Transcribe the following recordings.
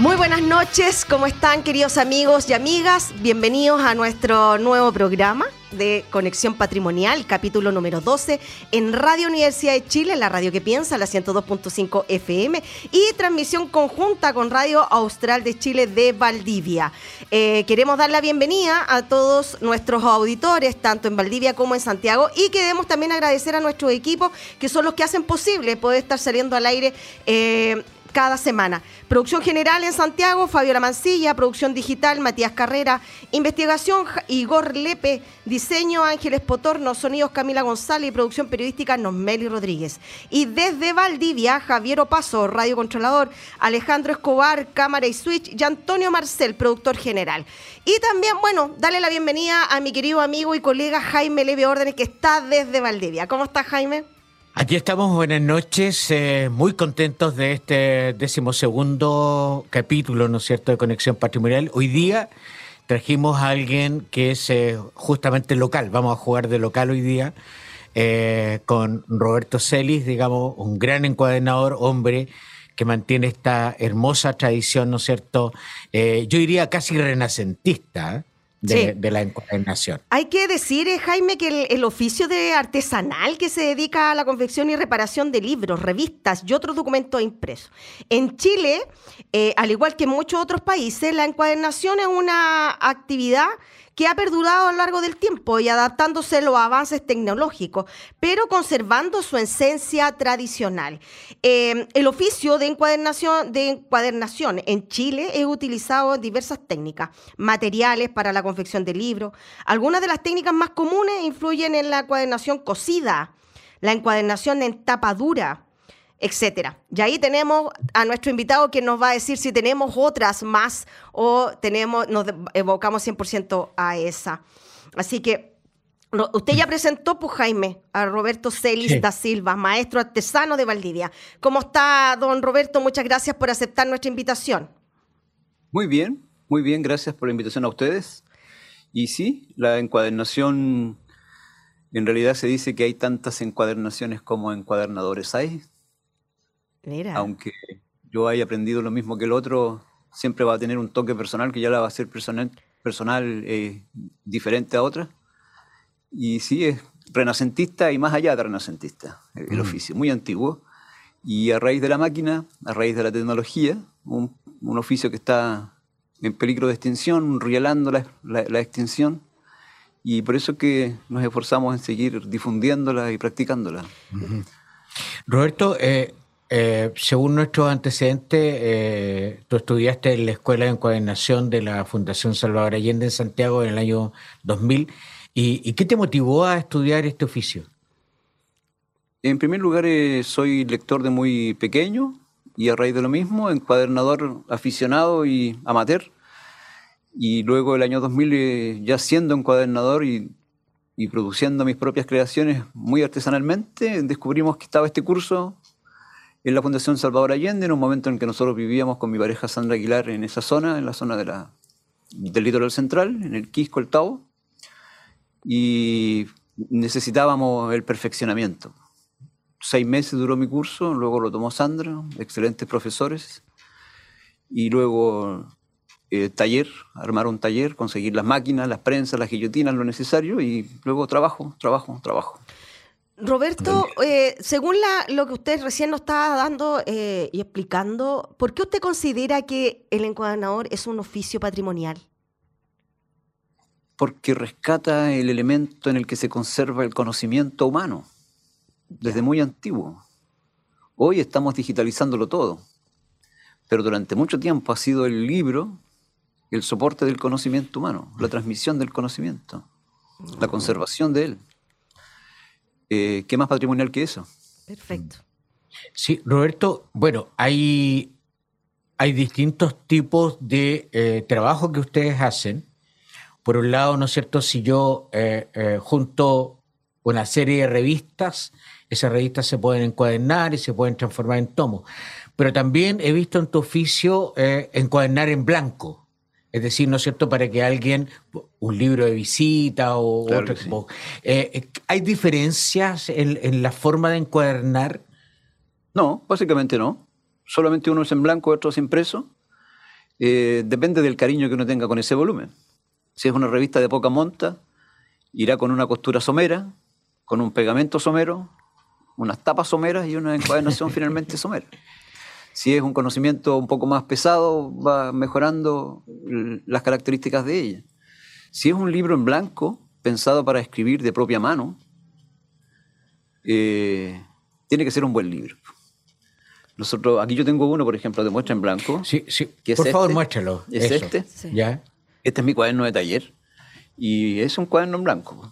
Muy buenas noches, ¿cómo están queridos amigos y amigas? Bienvenidos a nuestro nuevo programa de Conexión Patrimonial, capítulo número 12, en Radio Universidad de Chile, la radio que piensa, la 102.5 FM, y transmisión conjunta con Radio Austral de Chile de Valdivia. Eh, queremos dar la bienvenida a todos nuestros auditores, tanto en Valdivia como en Santiago, y queremos también agradecer a nuestro equipo, que son los que hacen posible poder estar saliendo al aire. Eh, cada semana. Producción general en Santiago, Fabiola Mancilla, producción digital, Matías Carrera, investigación, Igor Lepe, diseño, Ángeles Potorno, sonidos, Camila González y producción periodística, Nosmeli Rodríguez. Y desde Valdivia, Javier Opaso, radio controlador, Alejandro Escobar, cámara y switch, y Antonio Marcel, productor general. Y también, bueno, dale la bienvenida a mi querido amigo y colega Jaime Leve Órdenes, que está desde Valdivia. ¿Cómo estás, Jaime? Aquí estamos, buenas noches, eh, muy contentos de este decimosegundo capítulo, ¿no es cierto?, de Conexión Patrimonial. Hoy día trajimos a alguien que es eh, justamente local, vamos a jugar de local hoy día, eh, con Roberto Celis, digamos, un gran encuadernador, hombre que mantiene esta hermosa tradición, ¿no es cierto?, yo diría casi renacentista, de, la encuadernación. Hay que decir, eh, Jaime, que el, oficio de artesanal que se dedica a la confección y reparación de libros, revistas y otros documentos impresos. En Chile, eh, al igual que en muchos otros países, la encuadernación es una actividad que ha perdurado a lo largo del tiempo y adaptándose a los avances tecnológicos, pero conservando su esencia tradicional. Eh, el oficio de encuadernación, de encuadernación en Chile es utilizado en diversas técnicas, materiales para la confección de libros. Algunas de las técnicas más comunes influyen en la encuadernación cosida, la encuadernación en tapa dura, etcétera. Y ahí tenemos a nuestro invitado que nos va a decir si tenemos otras más o tenemos, nos evocamos 100% a esa. Así que usted ya presentó, pues Jaime, a Roberto Celis da Silva, maestro artesano de Valdivia. ¿Cómo está, don Roberto? Muchas gracias por aceptar nuestra invitación. Muy bien, muy bien, gracias por la invitación a ustedes. Y sí, la encuadernación, en realidad se dice que hay tantas encuadernaciones como encuadernadores hay. Aunque yo haya aprendido lo mismo que el otro, siempre va a tener un toque personal que ya la va a ser personal, personal eh, diferente a otra. Y sí, es renacentista y más allá de renacentista, el mm. oficio, muy antiguo. Y a raíz de la máquina, a raíz de la tecnología, un, oficio que está en peligro de extinción, rielando la, la, extinción, y por eso que nos esforzamos en seguir difundiéndola y practicándola. Roberto, eh, eh, según nuestros antecedentes, eh, tú estudiaste en la Escuela de Encuadernación de la Fundación Salvador Allende en Santiago en el año 2000. ¿Y, qué te motivó a estudiar este oficio? En primer lugar, eh, soy lector de muy pequeño y a raíz de lo mismo, encuadernador aficionado y amateur. Y luego el año 2000, ya siendo encuadernador y, y produciendo mis propias creaciones muy artesanalmente, descubrimos que estaba este curso en la Fundación Salvador Allende, en un momento en que nosotros vivíamos con mi pareja Sandra Aguilar en esa zona, en la zona de la, del litoral central, en el Quisco, el Tau, y necesitábamos el perfeccionamiento. Seis meses duró mi curso, luego lo tomó Sandra, excelentes profesores, y luego eh, taller, armar un taller, conseguir las máquinas, las prensas, las guillotinas, lo necesario y luego trabajo, trabajo, trabajo. Roberto, eh, según lo que usted recién nos estaba dando eh, y explicando, ¿por qué usted considera que el encuadernador es un oficio patrimonial? Porque rescata el elemento en el que se conserva el conocimiento humano, desde muy antiguo. Hoy estamos digitalizándolo todo, pero durante mucho tiempo ha sido el libro el soporte del conocimiento humano, la transmisión del conocimiento, la conservación de él. Eh, ¿Qué más patrimonial que eso? Perfecto. Sí, Roberto, bueno, hay, hay distintos tipos de eh, trabajo que ustedes hacen. Por un lado, ¿no es cierto? Si yo eh, junto una serie de revistas, esas revistas se pueden encuadernar y se pueden transformar en tomos. Pero también he visto en tu oficio encuadernar en blanco. Es decir, ¿no es cierto?, para que alguien, un libro de visita o otro tipo. Eh, eh, ¿Hay diferencias en, la forma de encuadernar? No, básicamente no. Solamente uno es en blanco, otro es impreso. Eh, depende del cariño que uno tenga con ese volumen. Si es una revista de poca monta, irá con una costura somera, con un pegamento somero, unas tapas someras y una encuadernación finalmente somera. Si es un conocimiento un poco más pesado, va mejorando las características de ella. Si es un libro en blanco, pensado para escribir de propia mano, eh, tiene que ser un buen libro. Nosotros, aquí yo tengo uno, por ejemplo, de muestra en blanco. Sí, sí. por favor, este. muéstralo. Es este. ¿Ya? Este es mi cuaderno de taller. Y es un cuaderno en blanco,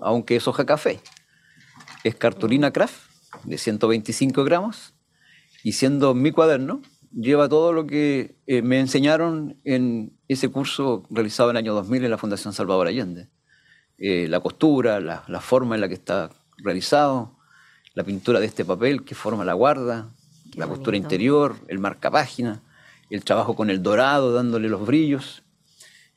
aunque es hoja café. Es cartulina craft de 125 gramos y siendo mi cuaderno, lleva todo lo que eh, me enseñaron en ese curso realizado en el año 2000 en la Fundación Salvador Allende. Eh, la costura, la, forma en la que está realizado, la pintura de este papel que forma la guarda, la costura interior, el marcapágina, el trabajo con el dorado dándole los brillos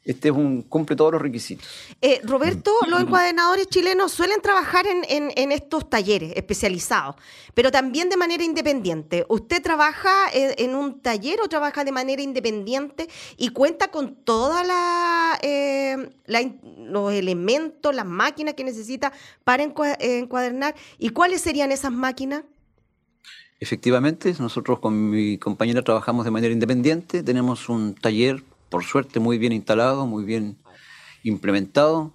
este es un, cumple todos los requisitos. Eh, Roberto, los encuadernadores chilenos suelen trabajar en, estos talleres especializados, pero también de manera independiente. ¿Usted trabaja en, un taller o trabaja de manera independiente y cuenta con todos eh, los elementos, las máquinas que necesita para encuadernar? ¿Y cuáles serían esas máquinas? Efectivamente, nosotros con mi compañera trabajamos de manera independiente, tenemos un taller por suerte muy bien instalado, muy bien implementado.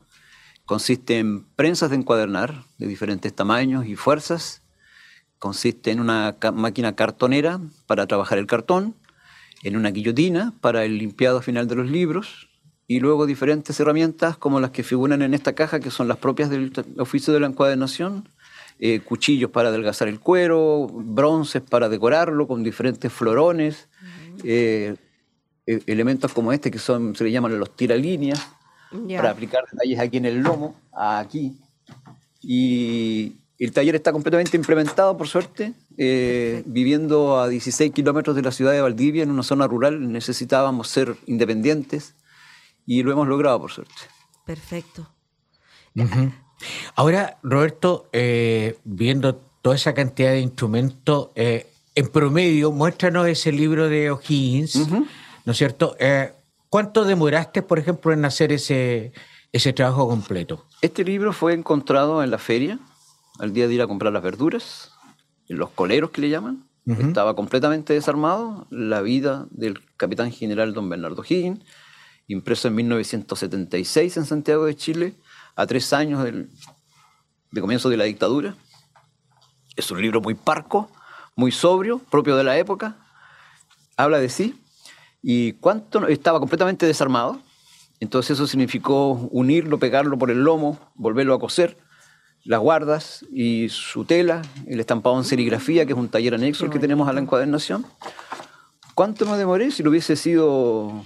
Consiste en prensas de encuadernar de diferentes tamaños y fuerzas. Consiste en una máquina cartonera para trabajar el cartón, en una guillotina para el limpiado final de los libros y luego diferentes herramientas como las que figuran en esta caja, que son las propias del oficio de la encuadernación, eh, cuchillos para adelgazar el cuero, bronces para decorarlo con diferentes florones, eh, elementos como este que son, se le llaman los tiralíneas, para aplicar detalles aquí en el lomo, aquí. Y el taller está completamente implementado, por suerte. Eh, viviendo a 16 kilómetros de la ciudad de Valdivia, en una zona rural, necesitábamos ser independientes y lo hemos logrado, por suerte. Perfecto. Ahora, Roberto, eh, viendo toda esa cantidad de instrumentos, eh, en promedio, muéstranos ese libro de O'Higgins. ¿No es cierto? Eh, ¿Cuánto demoraste, por ejemplo, en hacer ese, ese trabajo completo? Este libro fue encontrado en la feria, al día de ir a comprar las verduras, en los coleros que le llaman. Estaba completamente desarmado, la vida del capitán general don Bernardo Higgins, impreso en 1976 en Santiago de Chile, a tres años del, de comienzo de la dictadura. Es un libro muy parco, muy sobrio, propio de la época. Habla de sí, y cuánto estaba completamente desarmado. Entonces eso significó unirlo, pegarlo por el lomo, volverlo a coser, las guardas y su tela, el estampado en serigrafía, que es un taller anexo que tenemos a la encuadernación. ¿Cuánto me demoré? Si lo hubiese sido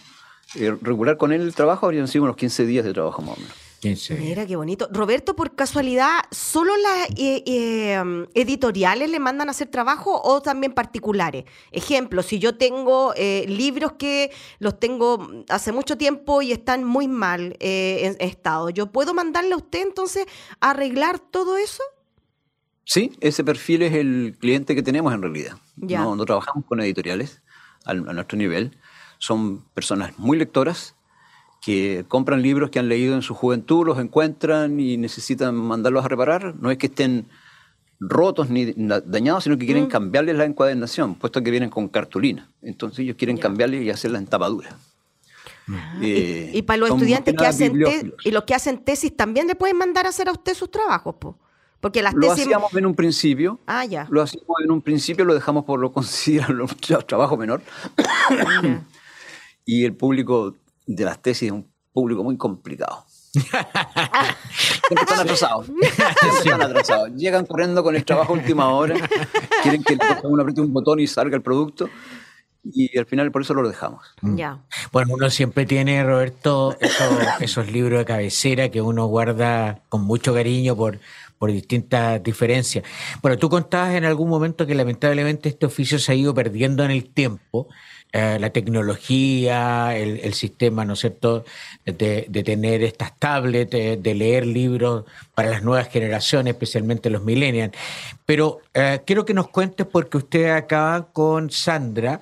eh, regular con él el trabajo, habrían sido unos 15 días de trabajo más o menos. Mira qué bonito. Roberto, por casualidad, ¿solo las eh, eh, editoriales le mandan a hacer trabajo o también particulares? Ejemplo, si yo tengo eh, libros que los tengo hace mucho tiempo y están muy mal en estado, ¿yo puedo mandarle a usted entonces a arreglar todo eso? Sí, ese perfil es el cliente que tenemos en realidad. No, trabajamos con editoriales a nuestro nivel Son personas muy lectoras que compran libros que han leído en su juventud, los encuentran y necesitan mandarlos a reparar. No es que estén rotos ni dañados, sino que quieren mm. cambiarles la encuadernación, puesto que vienen con cartulina. Entonces ellos quieren cambiarles y hacerla en tapadura. Ah, eh, y, para los estudiantes que hacen y los que hacen tesis también le pueden mandar a hacer a usted sus trabajos, porque las lo hacíamos en un principio. Ah, ya. Lo hacíamos en un principio, lo dejamos por lo consideran trabajo menor. y el público de las tesis es un público muy complicado. Siempre están atrasados. están atrasados. Llegan corriendo con el trabajo a última hora. Quieren que uno apriete un botón y salga el producto. Y al final por eso lo dejamos. Mm. Ya. Bueno, uno siempre tiene, Roberto, esos, libros de cabecera que uno guarda con mucho cariño por, por distintas diferencias. Bueno, tú contabas en algún momento que lamentablemente este oficio se ha ido perdiendo en el tiempo. Eh, la tecnología, el, sistema, ¿no es cierto?, de, tener estas tablets, de, leer libros para las nuevas generaciones, especialmente los millennials. Pero eh, quiero que nos cuentes, porque usted acaba con Sandra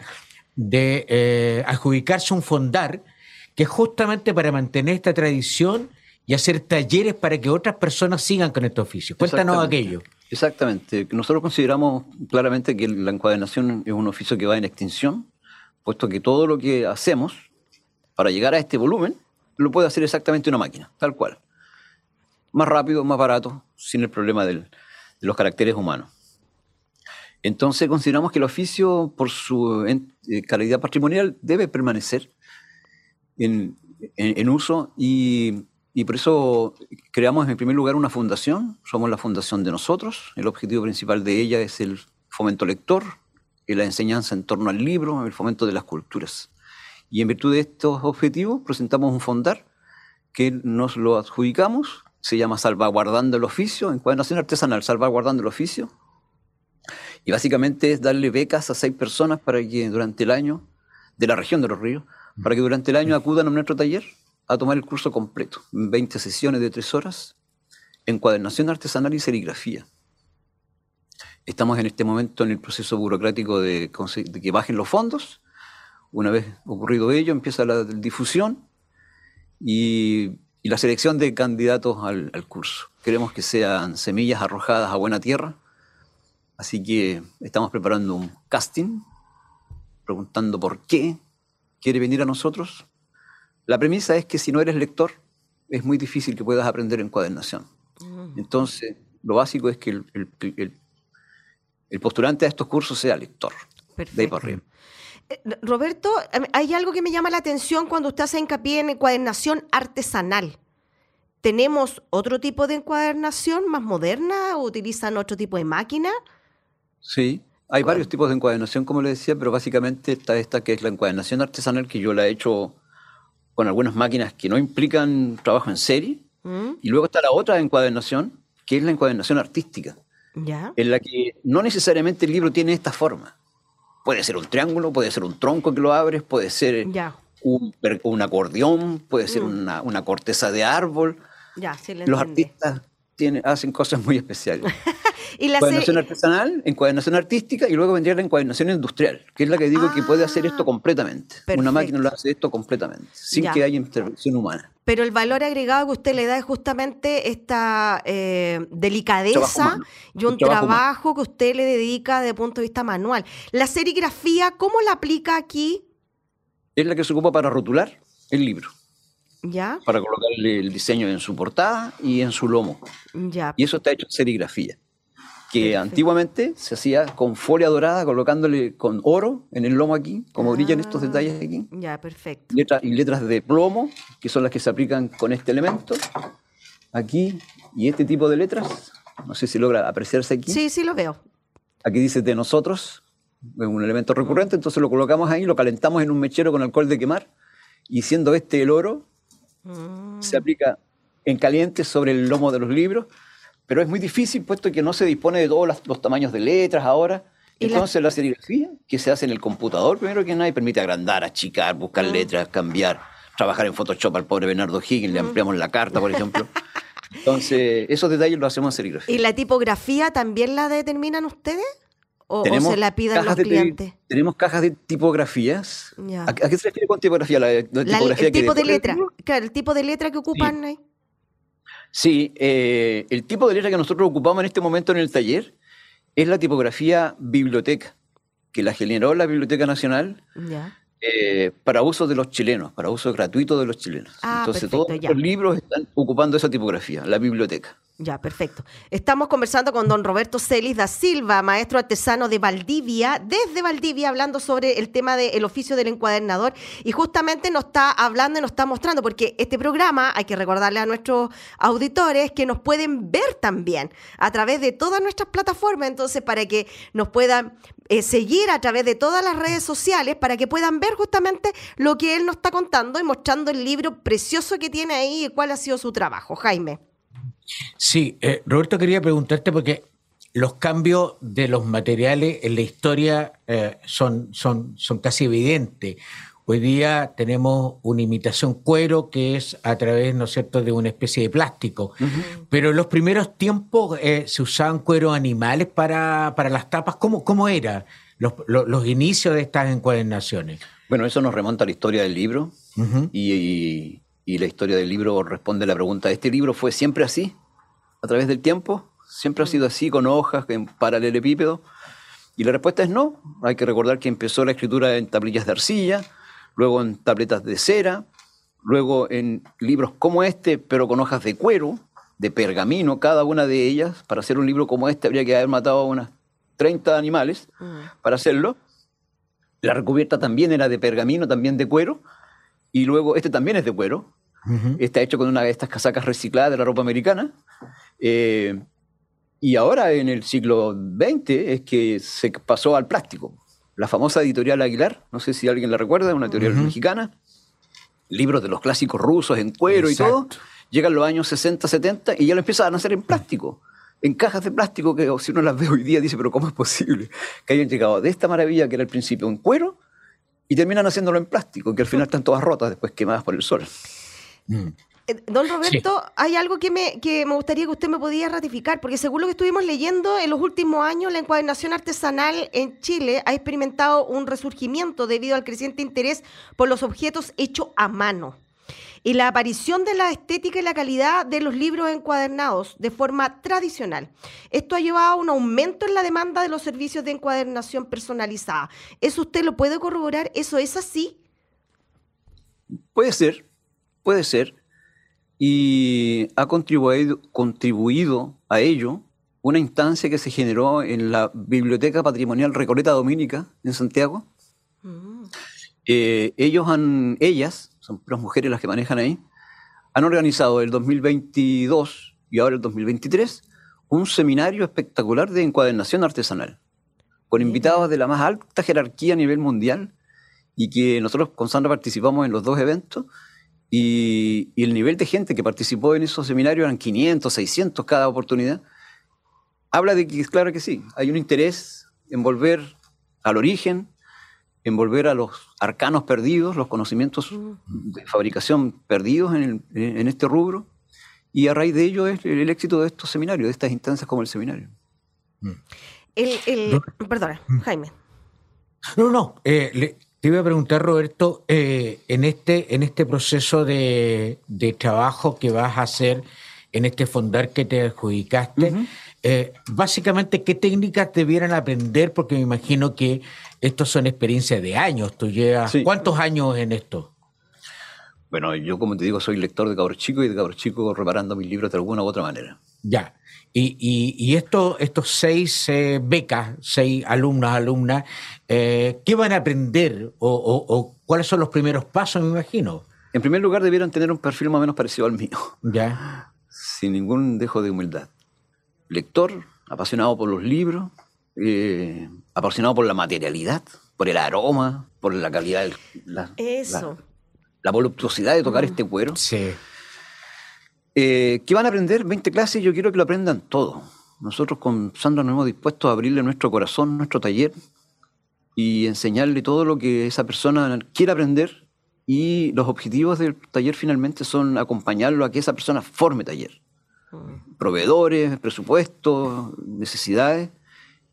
de eh, adjudicarse un fondar, que es justamente para mantener esta tradición y hacer talleres para que otras personas sigan con este oficio. Cuéntanos aquello. Exactamente. Nosotros consideramos claramente que la encuadernación es un oficio que va en extinción puesto que todo lo que hacemos para llegar a este volumen lo puede hacer exactamente una máquina, tal cual. Más rápido, más barato, sin el problema de los caracteres humanos. Entonces consideramos que el oficio, por su eh, calidad patrimonial, debe permanecer en, uso y, y, por eso creamos en primer lugar una fundación. Somos la fundación de nosotros. El objetivo principal de ella es el fomento lector, y la enseñanza en torno al libro, el fomento de las culturas. Y en virtud de estos objetivos presentamos un fondar que nos lo adjudicamos, se llama Salvaguardando el Oficio, Encuadernación Artesanal, Salvaguardando el Oficio. Y básicamente es darle becas a seis personas para que durante el año, de la región de los ríos, para que durante el año acudan a nuestro taller a tomar el curso completo, 20 sesiones de tres horas, encuadernación artesanal y serigrafía. Estamos en este momento en el proceso burocrático de, que bajen los fondos. Una vez ocurrido ello, empieza la difusión y, la selección de candidatos al, curso. Queremos que sean semillas arrojadas a buena tierra. Así que estamos preparando un casting, preguntando por qué quiere venir a nosotros. La premisa es que si no eres lector, es muy difícil que puedas aprender encuadernación. Mm. Entonces, lo básico es que el, el postulante a estos cursos sea lector. De ahí por arriba. Eh, Roberto, hay algo que me llama la atención cuando usted hace hincapié en encuadernación artesanal. ¿Tenemos otro tipo de encuadernación más moderna o utilizan otro tipo de máquina? Sí, hay varios tipos de encuadernación, como le decía, pero básicamente está esta que es la encuadernación artesanal, que yo la he hecho con algunas máquinas que no implican trabajo en serie. Mm. Y luego está la otra encuadernación, que es la encuadernación artística en la que no necesariamente el libro tiene esta forma. Puede ser un triángulo, puede ser un tronco que lo abres, puede ser un, acordeón, puede ser mm. una, corteza de árbol. Los artistas hacen cosas muy especiales. ¿Y la encuadernación artesanal, encuadernación artística y luego vendría la encuadernación industrial, que es la que digo que puede hacer esto ah, completamente. Una máquina lo hace esto completamente, sin que haya intervención humana. Pero el valor agregado que usted le da es justamente esta eh, delicadeza y un trabajo, que usted le dedica desde el punto de vista manual. La serigrafía, ¿cómo la aplica aquí? Es la que se ocupa para rotular el libro. ¿Ya? Para colocarle el diseño en su portada y en su lomo. Ya. Y eso está hecho en serigrafía que antiguamente se hacía con folia dorada, colocándole con oro en el lomo aquí, como brillan estos ah, detalles aquí. Ya, perfecto. y letras de plomo, que son las que se aplican con este elemento, aquí, y este tipo de letras, no sé si logra apreciarse aquí. Sí, sí lo veo. Aquí dice de nosotros, es un elemento recurrente, entonces lo colocamos ahí, lo calentamos en un mechero con alcohol de quemar, y siendo este el oro, mm. se aplica en caliente sobre el lomo de los libros, pero es muy difícil puesto que no se dispone de todos los, tamaños de letras ahora. Entonces la... serigrafía, que se hace en el computador, primero que nada, permite agrandar, achicar, buscar ah. letras, cambiar, trabajar en Photoshop al pobre Bernardo Higgins, le ampliamos la carta, por ejemplo. Entonces, esos detalles los hacemos en serigrafía. ¿Y la tipografía también la determinan ustedes? O, se la piden los clientes? tenemos cajas de tipografías. ¿A, qué se refiere con tipografía? La, el tipo de letra. Claro, el tipo de letra que ocupan ahí. Sí, eh, el tipo de letra que nosotros ocupamos en este momento en el taller es la tipografía biblioteca, que la generó la Biblioteca Nacional eh, para uso de los chilenos, para uso gratuito de los chilenos. Ah, Entonces todos los libros están ocupando esa tipografía, la biblioteca. Ya, perfecto. Estamos conversando con don Roberto Celis da Silva, maestro artesano de Valdivia, desde Valdivia, hablando sobre el tema del oficio del encuadernador. Y justamente nos está hablando y nos está mostrando, porque este programa, hay que recordarle a nuestros auditores que nos pueden ver también a través de todas nuestras plataformas, entonces para que nos puedan eh, seguir a través de todas las redes sociales, para que puedan ver justamente lo que él nos está contando y mostrando el libro precioso que tiene ahí y cuál ha sido su trabajo. Jaime. Sí, eh, Roberto quería preguntarte porque los cambios de los materiales en la historia eh, son, son, son casi evidentes. Hoy día tenemos una imitación cuero que es a través, ¿no es cierto?, de una especie de plástico. Pero en los primeros tiempos eh, se usaban cueros animales para, para las tapas. ¿Cómo, cómo era los, los, inicios de estas encuadernaciones? Bueno, eso nos remonta a la historia del libro y, y la historia del libro responde a la pregunta, ¿este libro fue siempre así? ¿A través del tiempo? ¿Siempre ha sido así, con hojas, en paralelepípedo? Y la respuesta es no. Hay que recordar que empezó la escritura en tablillas de arcilla, luego en tabletas de cera, luego en libros como este, pero con hojas de cuero, de pergamino, cada una de ellas. Para hacer un libro como este habría que haber matado a unas 30 animales mm. para hacerlo. La recubierta también era de pergamino, también de cuero. Y luego este también es de cuero. Está hecho con una de estas casacas recicladas de la ropa americana. Eh, y ahora en el siglo XX es que se pasó al plástico. La famosa editorial Aguilar, no sé si alguien la recuerda, una editorial mexicana, libros de los clásicos rusos en cuero y todo, llegan los años 60, 70 y ya lo empiezan a hacer en plástico, en cajas de plástico que si uno las ve hoy día dice, pero ¿cómo es posible que hayan llegado de esta maravilla que era al principio en cuero y terminan haciéndolo en plástico, que al final están todas rotas después quemadas por el sol? Mm. Eh, don Roberto, hay algo que me, que me gustaría que usted me pudiera ratificar, porque según lo que estuvimos leyendo, en los últimos años la encuadernación artesanal en Chile ha experimentado un resurgimiento debido al creciente interés por los objetos hechos a mano y la aparición de la estética y la calidad de los libros encuadernados de forma tradicional. Esto ha llevado a un aumento en la demanda de los servicios de encuadernación personalizada. ¿Eso usted lo puede corroborar? ¿Eso es así? Puede ser, puede ser, y ha contribuido, contribuido a ello una instancia que se generó en la Biblioteca Patrimonial Recoleta Dominica en Santiago. Mm. Eh, ellos han, ellas, son las mujeres las que manejan ahí, han organizado el 2022 y ahora el 2023 un seminario espectacular de encuadernación artesanal, con invitados de la más alta jerarquía a nivel mundial y que nosotros con Sandra participamos en los dos eventos y, el nivel de gente que participó en esos seminarios eran 500, 600 cada oportunidad. Habla de que, claro que sí, hay un interés en volver al origen, en volver a los arcanos perdidos, los conocimientos de fabricación perdidos en, este rubro. Y a raíz de ello es el, éxito de estos seminarios, de estas instancias como el seminario. El, perdona, Jaime. No, no, eh, te iba a preguntar, Roberto, eh, en, este, en este proceso de, trabajo que vas a hacer en este fondar que te adjudicaste, eh, básicamente, ¿qué técnicas debieran aprender? Porque me imagino que estos son experiencias de años. ¿Tú llevas cuántos años en esto? Bueno, yo como te digo, soy lector de Cabro Chico y de Cabro Chico reparando mis libros de alguna u otra manera. Ya. Y, y, estos seis eh, becas, seis alumnos, alumnas, eh, ¿qué van a aprender o, cuáles son los primeros pasos, me imagino? En primer lugar, debieron tener un perfil más o menos parecido al mío. Ya. Sin ningún dejo de humildad. Lector, apasionado por los libros, eh, apasionado por la materialidad, por el aroma, por la calidad, la, Eso. La, voluptuosidad de tocar mm. este cuero. Sí. Eh, ¿Qué van a aprender? 20 clases, yo quiero que lo aprendan todo. Nosotros con Sandra nos hemos dispuesto a abrirle nuestro corazón, nuestro taller y enseñarle todo lo que esa persona quiere aprender y los objetivos del taller finalmente son acompañarlo a que esa persona forme taller. Mm. Proveedores, presupuestos, necesidades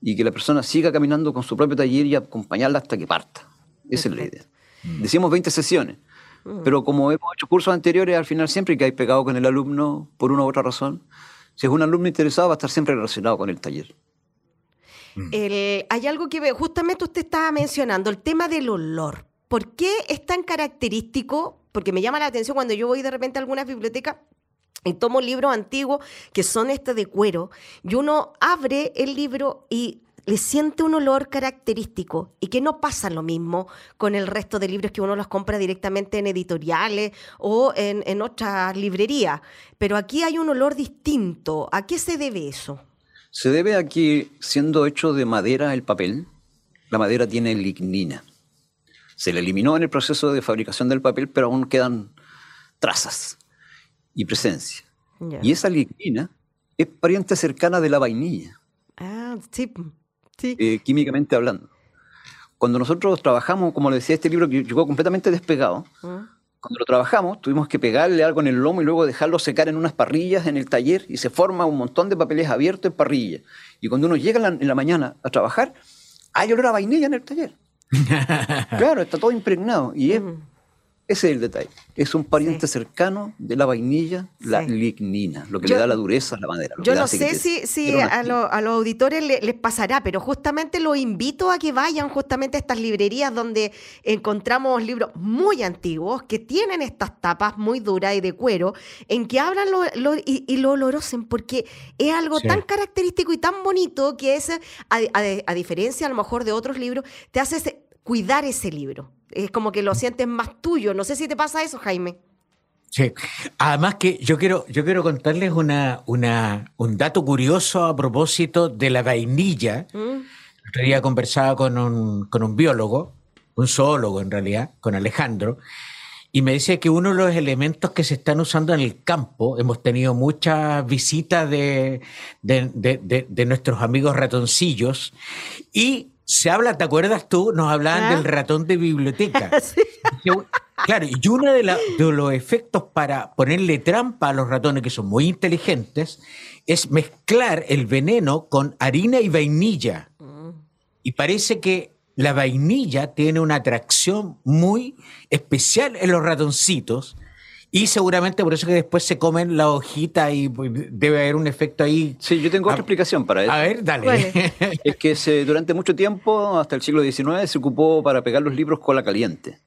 y que la persona siga caminando con su propio taller y acompañarla hasta que parta. Esa es la idea. Decimos 20 sesiones, mm. pero como hemos hecho cursos anteriores, al final siempre que hay pegado con el alumno por una u otra razón, si es un alumno interesado va a estar siempre relacionado con el taller. Mm. hay algo que justamente usted estaba mencionando, el tema del olor. ¿Por qué es tan característico? Porque me llama la atención cuando yo voy de repente a algunas bibliotecas y tomo libros antiguos que son este de cuero, y uno abre el libro y le siente un olor característico y que no pasa lo mismo con el resto de libros que uno los compra directamente en editoriales o en, en otras librerías. Pero aquí hay un olor distinto. ¿A qué se debe eso? Se debe a que siendo hecho de madera el papel, la madera tiene lignina. Se le eliminó en el proceso de fabricación del papel, pero aún quedan trazas y presencia. Y esa lignina es pariente cercana de la vainilla. Ah, sí. Eh, químicamente hablando. Cuando nosotros trabajamos, como le decía, este libro que llegó completamente despegado, ah. cuando lo trabajamos tuvimos que pegarle algo en el lomo y luego dejarlo secar en unas parrillas en el taller y se forma un montón de papeles abiertos en parrilla. Y cuando uno llega en la, mañana a trabajar, hay olor a vainilla en el taller. claro, está todo impregnado y es ese es el detalle. Es un pariente cercano de la vainilla, la lignina, lo que le da la dureza a la madera. Yo no sé si, a, los auditores les, pasará, pero justamente los invito a que vayan justamente a estas librerías donde encontramos libros muy antiguos que tienen estas tapas muy duras y de cuero, en que hablan y, lo olorosen, porque es algo tan característico y tan bonito que es, a, diferencia a lo mejor de otros libros, te hace cuidar ese libro es como que lo sientes más tuyo. No sé si te pasa eso, Jaime. Sí, además que yo quiero, yo quiero contarles una, una, un dato curioso a propósito de la vainilla. Mm. otro día conversaba con un, con un biólogo, un zoólogo en realidad, con Alejandro, y me decía que uno de los elementos que se están usando en el campo, hemos tenido muchas visitas de, de, de, de nuestros amigos ratoncillos, y se habla, ¿te acuerdas tú? Nos hablaban del ¿Ah? ratón de biblioteca. Claro, y uno de, los efectos para ponerle trampa a los ratones, que son muy inteligentes, es mezclar el veneno con harina y vainilla. Mm. Y parece que la vainilla tiene una atracción muy especial en los ratoncitos y seguramente por eso que después se comen la hojita y pues, debe haber un efecto ahí. Sí, yo tengo otra explicación para eso. A ver, dale. Es que se, durante mucho tiempo, hasta el siglo XIX, se ocupó para pegar los libros cola caliente.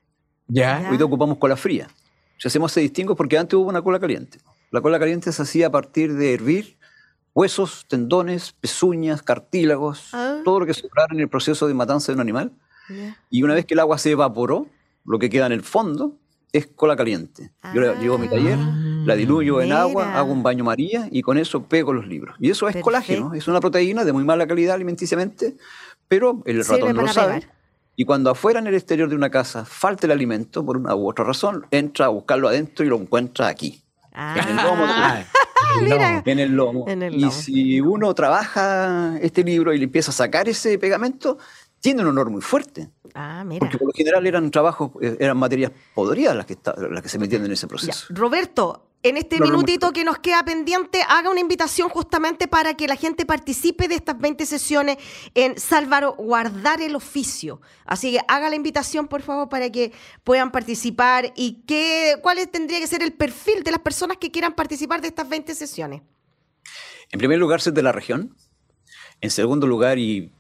Ya. Hoy ocupamos cola fría. Si hacemos ese distingo porque antes hubo una cola caliente. La cola caliente se hacía a partir de hervir huesos, tendones, pezuñas, cartílagos, ah. todo lo que sobrara en el proceso de matanza de un animal. Y una vez que el agua se evaporó, lo que queda en el fondo es cola caliente. Yo llevo a mi taller, la diluyo en agua, hago un baño María y con eso pego los libros. Y eso es colágeno, es una proteína de muy mala calidad alimenticiamente, pero el ratón no lo sabe. Y cuando afuera en el exterior de una casa falta el alimento por una u otra razón, entra a buscarlo adentro y lo encuentra aquí. Ah. En el lomo. en, el lomo. en el lomo. Y si uno trabaja este libro y le empieza a sacar ese pegamento, tiene un honor muy fuerte. Ah, mira. Porque por lo general eran trabajos, eh, eran materias podridas las que, las que se metían en ese proceso. Roberto, en este minutito que nos queda pendiente, haga una invitación justamente para que la gente participe de estas 20 sesiones en guardar el oficio. Así que haga la invitación, por favor, para que puedan participar y qué, cuál tendría que ser el perfil de las personas que quieran participar de estas 20 sesiones. En primer lugar, ser de la región. En segundo lugar, y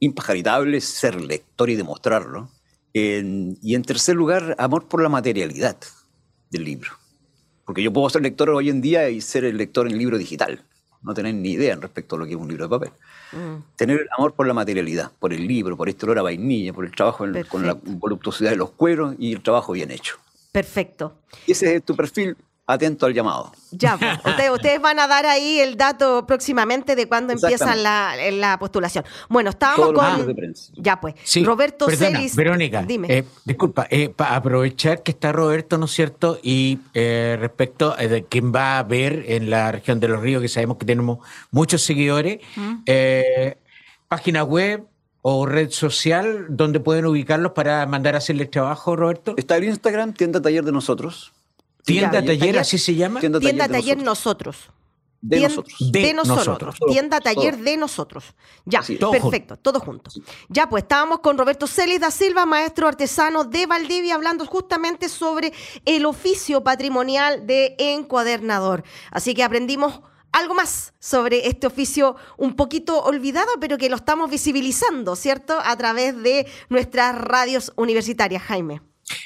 impajaritable ser lector y demostrarlo. y en tercer lugar, amor por la materialidad del libro. Porque yo puedo ser lector hoy en día y ser el lector en el libro digital. No tener ni idea respecto a lo que es un libro de papel. Mm. Tener amor por la materialidad, por el libro, por este olor a vainilla, por el trabajo con la voluptuosidad de los cueros y el trabajo bien hecho. Perfecto. Ese es tu perfil atento al llamado. Ya, pues, ustedes, van a dar ahí el dato próximamente de cuándo empieza la, postulación. Bueno, estábamos con... Ya pues, Roberto Celis. Verónica, dime. Eh, disculpa, eh, para aprovechar que está Roberto, ¿no es cierto? Y eh, respecto de quién va a ver en la región de los ríos, que sabemos que tenemos muchos seguidores, mm. página web, o red social donde pueden ubicarlos para mandar a hacerles trabajo, Roberto? Está el Instagram, tienda taller de nosotros. ¿Tienda taller, así se llama? Tienda, taller, nosotros. De nosotros. De, nosotros. Tienda taller de nosotros. Ya, perfecto, todo junto. Ya, pues estábamos con Roberto Celis da Silva, maestro artesano de Valdivia, hablando justamente sobre el oficio patrimonial de encuadernador. Así que aprendimos algo más sobre este oficio un poquito olvidado, pero que lo estamos visibilizando, ¿cierto? A través de nuestras radios universitarias, Jaime.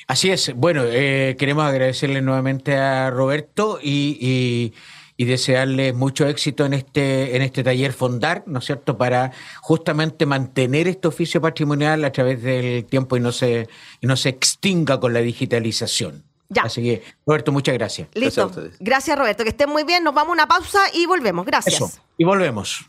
Así es. Bueno, eh, queremos agradecerle nuevamente a Roberto y y desearles mucho éxito en este, en este taller Fondar, ¿no es cierto?, para justamente mantener este oficio patrimonial a través del tiempo y no se, y no se extinga con la digitalización. Ya. Así que, Roberto, muchas gracias. Listo. Gracias, Roberto. Que estén muy bien. Nos vamos a una pausa y volvemos. Gracias. Eso. Y volvemos.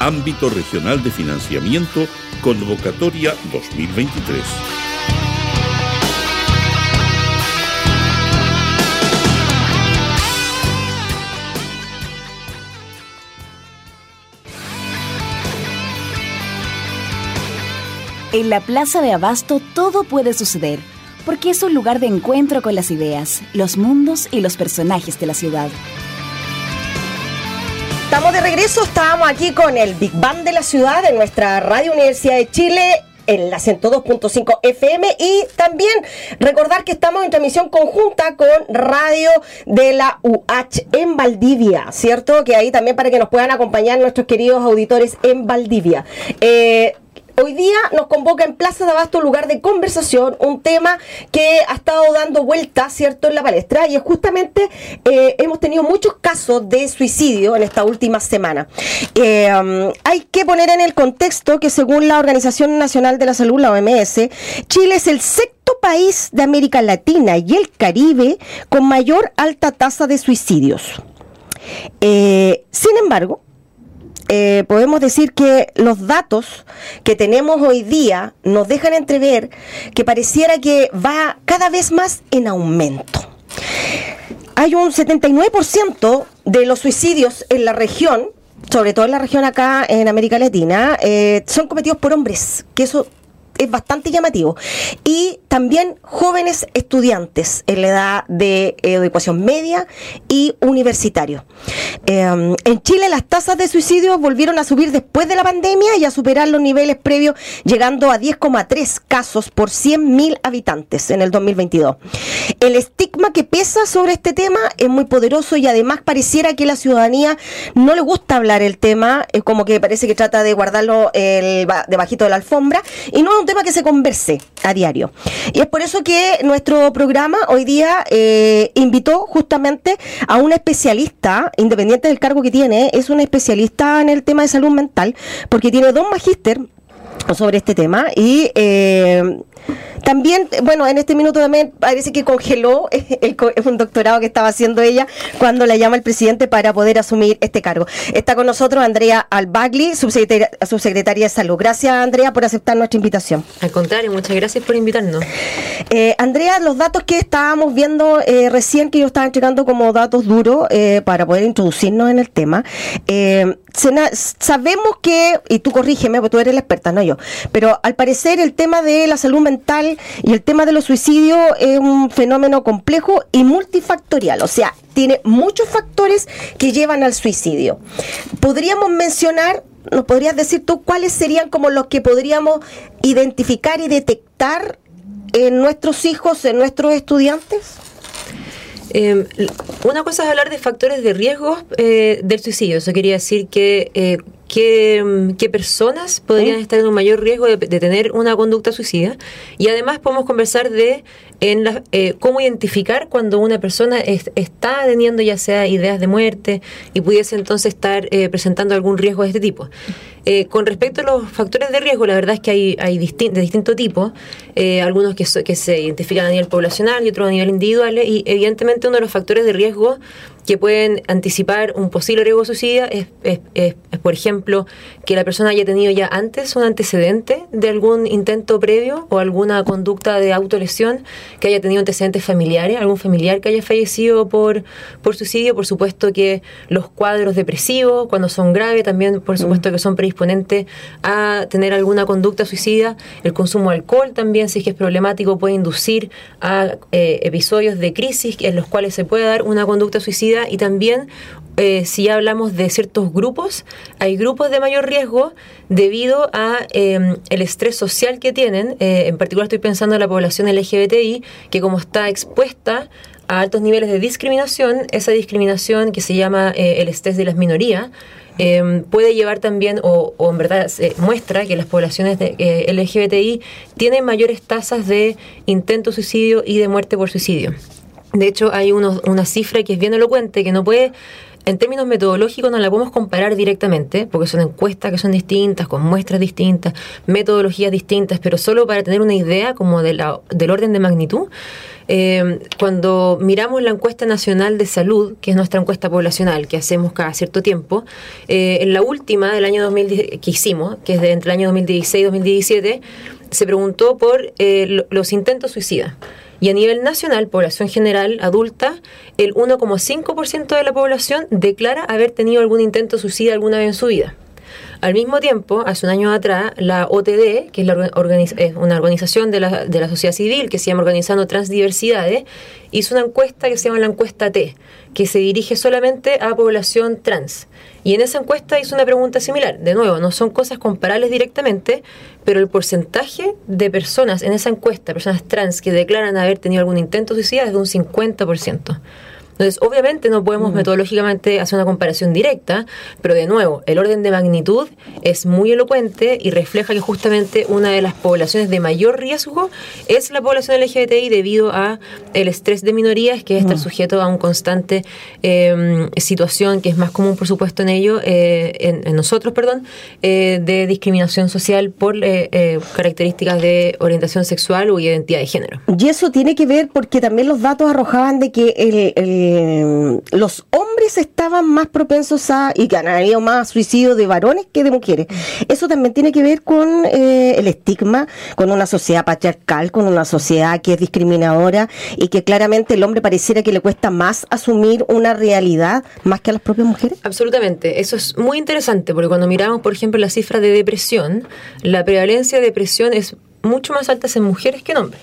ámbito regional de financiamiento, convocatoria 2023. En la Plaza de Abasto todo puede suceder, porque es un lugar de encuentro con las ideas, los mundos y los personajes de la ciudad. Estamos de regreso, estábamos aquí con el Big Bang de la ciudad en nuestra Radio Universidad de Chile en la 102.5 FM y también recordar que estamos en transmisión conjunta con Radio de la UH en Valdivia, ¿cierto? Que ahí también para que nos puedan acompañar nuestros queridos auditores en Valdivia. Eh, Hoy día nos convoca en Plaza de Abasto lugar de conversación, un tema que ha estado dando vueltas, ¿cierto?, en la palestra, y es justamente eh, hemos tenido muchos casos de suicidio en esta última semana. Eh, um, hay que poner en el contexto que según la Organización Nacional de la Salud, la OMS, Chile es el sexto país de América Latina y el Caribe con mayor alta tasa de suicidios. Eh, sin embargo, eh, podemos decir que los datos que tenemos hoy día nos dejan entrever que pareciera que va cada vez más en aumento. Hay un 79% de los suicidios en la región, sobre todo en la región acá en América Latina, eh, son cometidos por hombres, que eso es bastante llamativo. Y también jóvenes estudiantes en la edad de eh, educación media y universitario. Em, en Chile las tasas de suicidio volvieron a subir después de la pandemia y a superar los niveles previos, llegando a 10,3 casos por 100.000 habitantes en el 2022. El estigma que pesa sobre este tema es muy poderoso y además pareciera que la ciudadanía no le gusta hablar el tema, como que parece que trata de guardarlo el, debajito de la alfombra y no es un tema que se converse a diario. Y es por eso que nuestro programa hoy día eh, invitó justamente a un especialista, independiente del cargo que tiene, es un especialista en el tema de salud mental, porque tiene dos magíster sobre este tema y eh, también, bueno, en este minuto también parece que congeló el, un doctorado que estaba haciendo ella cuando la llama el presidente para poder asumir este cargo. Está con nosotros Andrea Albagli, subsecretaria, subsecretaria de Salud. Gracias, Andrea, por aceptar nuestra invitación. Al contrario, muchas gracias por invitarnos. Eh, Andrea, los datos que estábamos viendo eh, recién, que yo estaba entregando como datos duros eh, para poder introducirnos en el tema, sabemos que, y tú corrígeme, porque tú eres la experta, no yo, pero al parecer el tema de la salud mental y el tema de los suicidios es un fenómeno complejo y multifactorial, o sea, tiene muchos factores que llevan al suicidio. Podríamos mencionar, ¿nos podrías decir tú cuáles serían como los que podríamos identificar y detectar en nuestros hijos, en nuestros estudiantes? Eh, una cosa es hablar de factores de riesgo eh, del suicidio. Eso quería decir que eh, qué, personas podrían estar en un mayor riesgo de, tener una conducta suicida. Y además podemos conversar de en la, eh, cómo identificar cuando una persona está teniendo ya sea ideas de muerte y pudiese entonces estar eh, presentando algún riesgo de este tipo. Eh, con respecto a los factores de riesgo, la verdad es que hay, de distinto tipo, algunos que, que se identifican a nivel poblacional y otros a nivel individual, y evidentemente uno de los factores de riesgo que pueden anticipar un posible riesgo de suicidio es, es, por ejemplo, que la persona haya tenido ya antes un antecedente de algún intento previo o alguna conducta de autolesión, que haya tenido antecedentes familiares, algún familiar que haya fallecido por, por suicidio. Por supuesto que los cuadros depresivos, cuando son graves, también por supuesto que son predisponentes a tener alguna conducta suicida. El consumo de alcohol también, si es que es problemático, puede inducir a eh, episodios de crisis en los cuales se puede dar una conducta suicida y también eh, si hablamos de ciertos grupos, hay grupos de mayor riesgo debido a em, el estrés social que tienen. Eh, en particular estoy pensando en la población LGBTI, que como está expuesta a altos niveles de discriminación, esa discriminación que se llama eh, el estrés de las minorías, em, puede llevar también, o, en verdad muestra que las poblaciones de, LGBTI tienen mayores tasas de intento suicidio y de muerte por suicidio. De hecho, hay una cifra que es bien elocuente, que no puede, en términos metodológicos, no la podemos comparar directamente, porque son encuestas que son distintas, con muestras distintas, metodologías distintas, pero solo para tener una idea como de la, del orden de magnitud. Eh, cuando miramos la encuesta nacional de salud, que es nuestra encuesta poblacional que hacemos cada cierto tiempo, eh, en la última del año 2010 que hicimos, que es de entre el año 2016 y 2017, se preguntó por eh, los intentos suicidas. Y a nivel nacional, población general adulta, el 1,5% de la población declara haber tenido algún intento suicida alguna vez en su vida. Al mismo tiempo, hace un año atrás, la OTD, que es, la una organización de la, de la sociedad civil que se llama Organizando Transdiversidades, hizo una encuesta que se llama la encuesta T, que se dirige solamente a población trans. Y en esa encuesta hizo una pregunta similar. De nuevo, no son cosas comparables directamente, pero el porcentaje de personas en esa encuesta, personas trans que declaran haber tenido algún intento de suicida es de un 50%. Entonces, obviamente no podemos mm. metodológicamente hacer una comparación directa, pero de nuevo, el orden de magnitud es muy elocuente y refleja que justamente una de las poblaciones de mayor riesgo es la población LGBTI debido a el estrés de minorías, que es estar mm. sujeto a un constante em, situación que es más común, por supuesto, en ello, eh, en, nosotros, perdón, eh, de discriminación social por eh, características de orientación sexual o identidad de género. Y eso tiene que ver porque también los datos arrojaban de que el eh, los hombres estaban más propensos a, y que han habido más suicidios de varones que de mujeres. Eso también tiene que ver con eh, el estigma, con una sociedad patriarcal, con una sociedad que es discriminadora y que claramente el hombre pareciera que le cuesta más asumir una realidad más que a las propias mujeres. Absolutamente. Eso es muy interesante porque cuando miramos, por ejemplo, la cifra de depresión, la prevalencia de depresión es mucho más alta en mujeres que en hombres.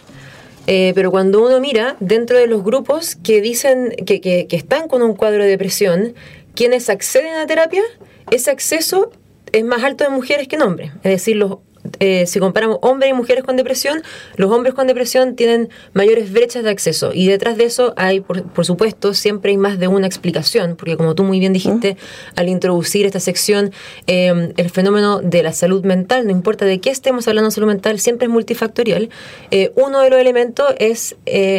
Eh, pero cuando uno mira dentro de los grupos que dicen que, que, que están con un cuadro de depresión, quienes acceden a terapia, ese acceso es más alto en mujeres que en hombres. Es decir, los eh, si comparamos hombres y mujeres con depresión, los hombres con depresión tienen mayores brechas de acceso. Y detrás de eso hay, por, supuesto, siempre hay más de una explicación, porque como tú muy bien dijiste, al introducir esta sección, eh, el fenómeno de la salud mental, no importa de qué estemos hablando de salud mental, siempre es multifactorial. Eh, uno de los elementos es,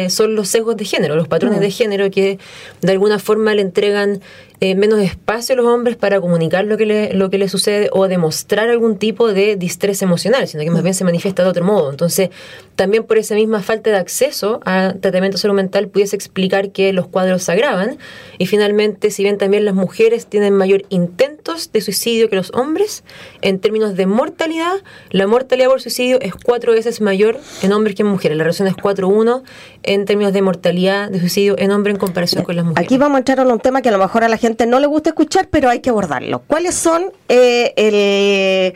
son los sesgos de género, los patrones de género que de alguna forma le entregan eh, menos espacio a los hombres para comunicar lo que, le, lo que les sucede o demostrar algún tipo de distrés emocional, sino que más bien se manifiesta de otro modo. Entonces, también por esa misma falta de acceso a tratamiento de salud mental pudiese explicar que los cuadros se agravan. Y finalmente, si bien también las mujeres tienen mayor intentos de suicidio que los hombres, en términos de mortalidad, la mortalidad por suicidio es cuatro veces mayor en hombres que en mujeres. La relación es 4-1 en términos de mortalidad de suicidio en hombre en comparación con las mujeres. Aquí vamos a entrar en un tema que a lo mejor a la gente no le gusta escuchar, pero hay que abordarlo. ¿Cuáles son eh, el,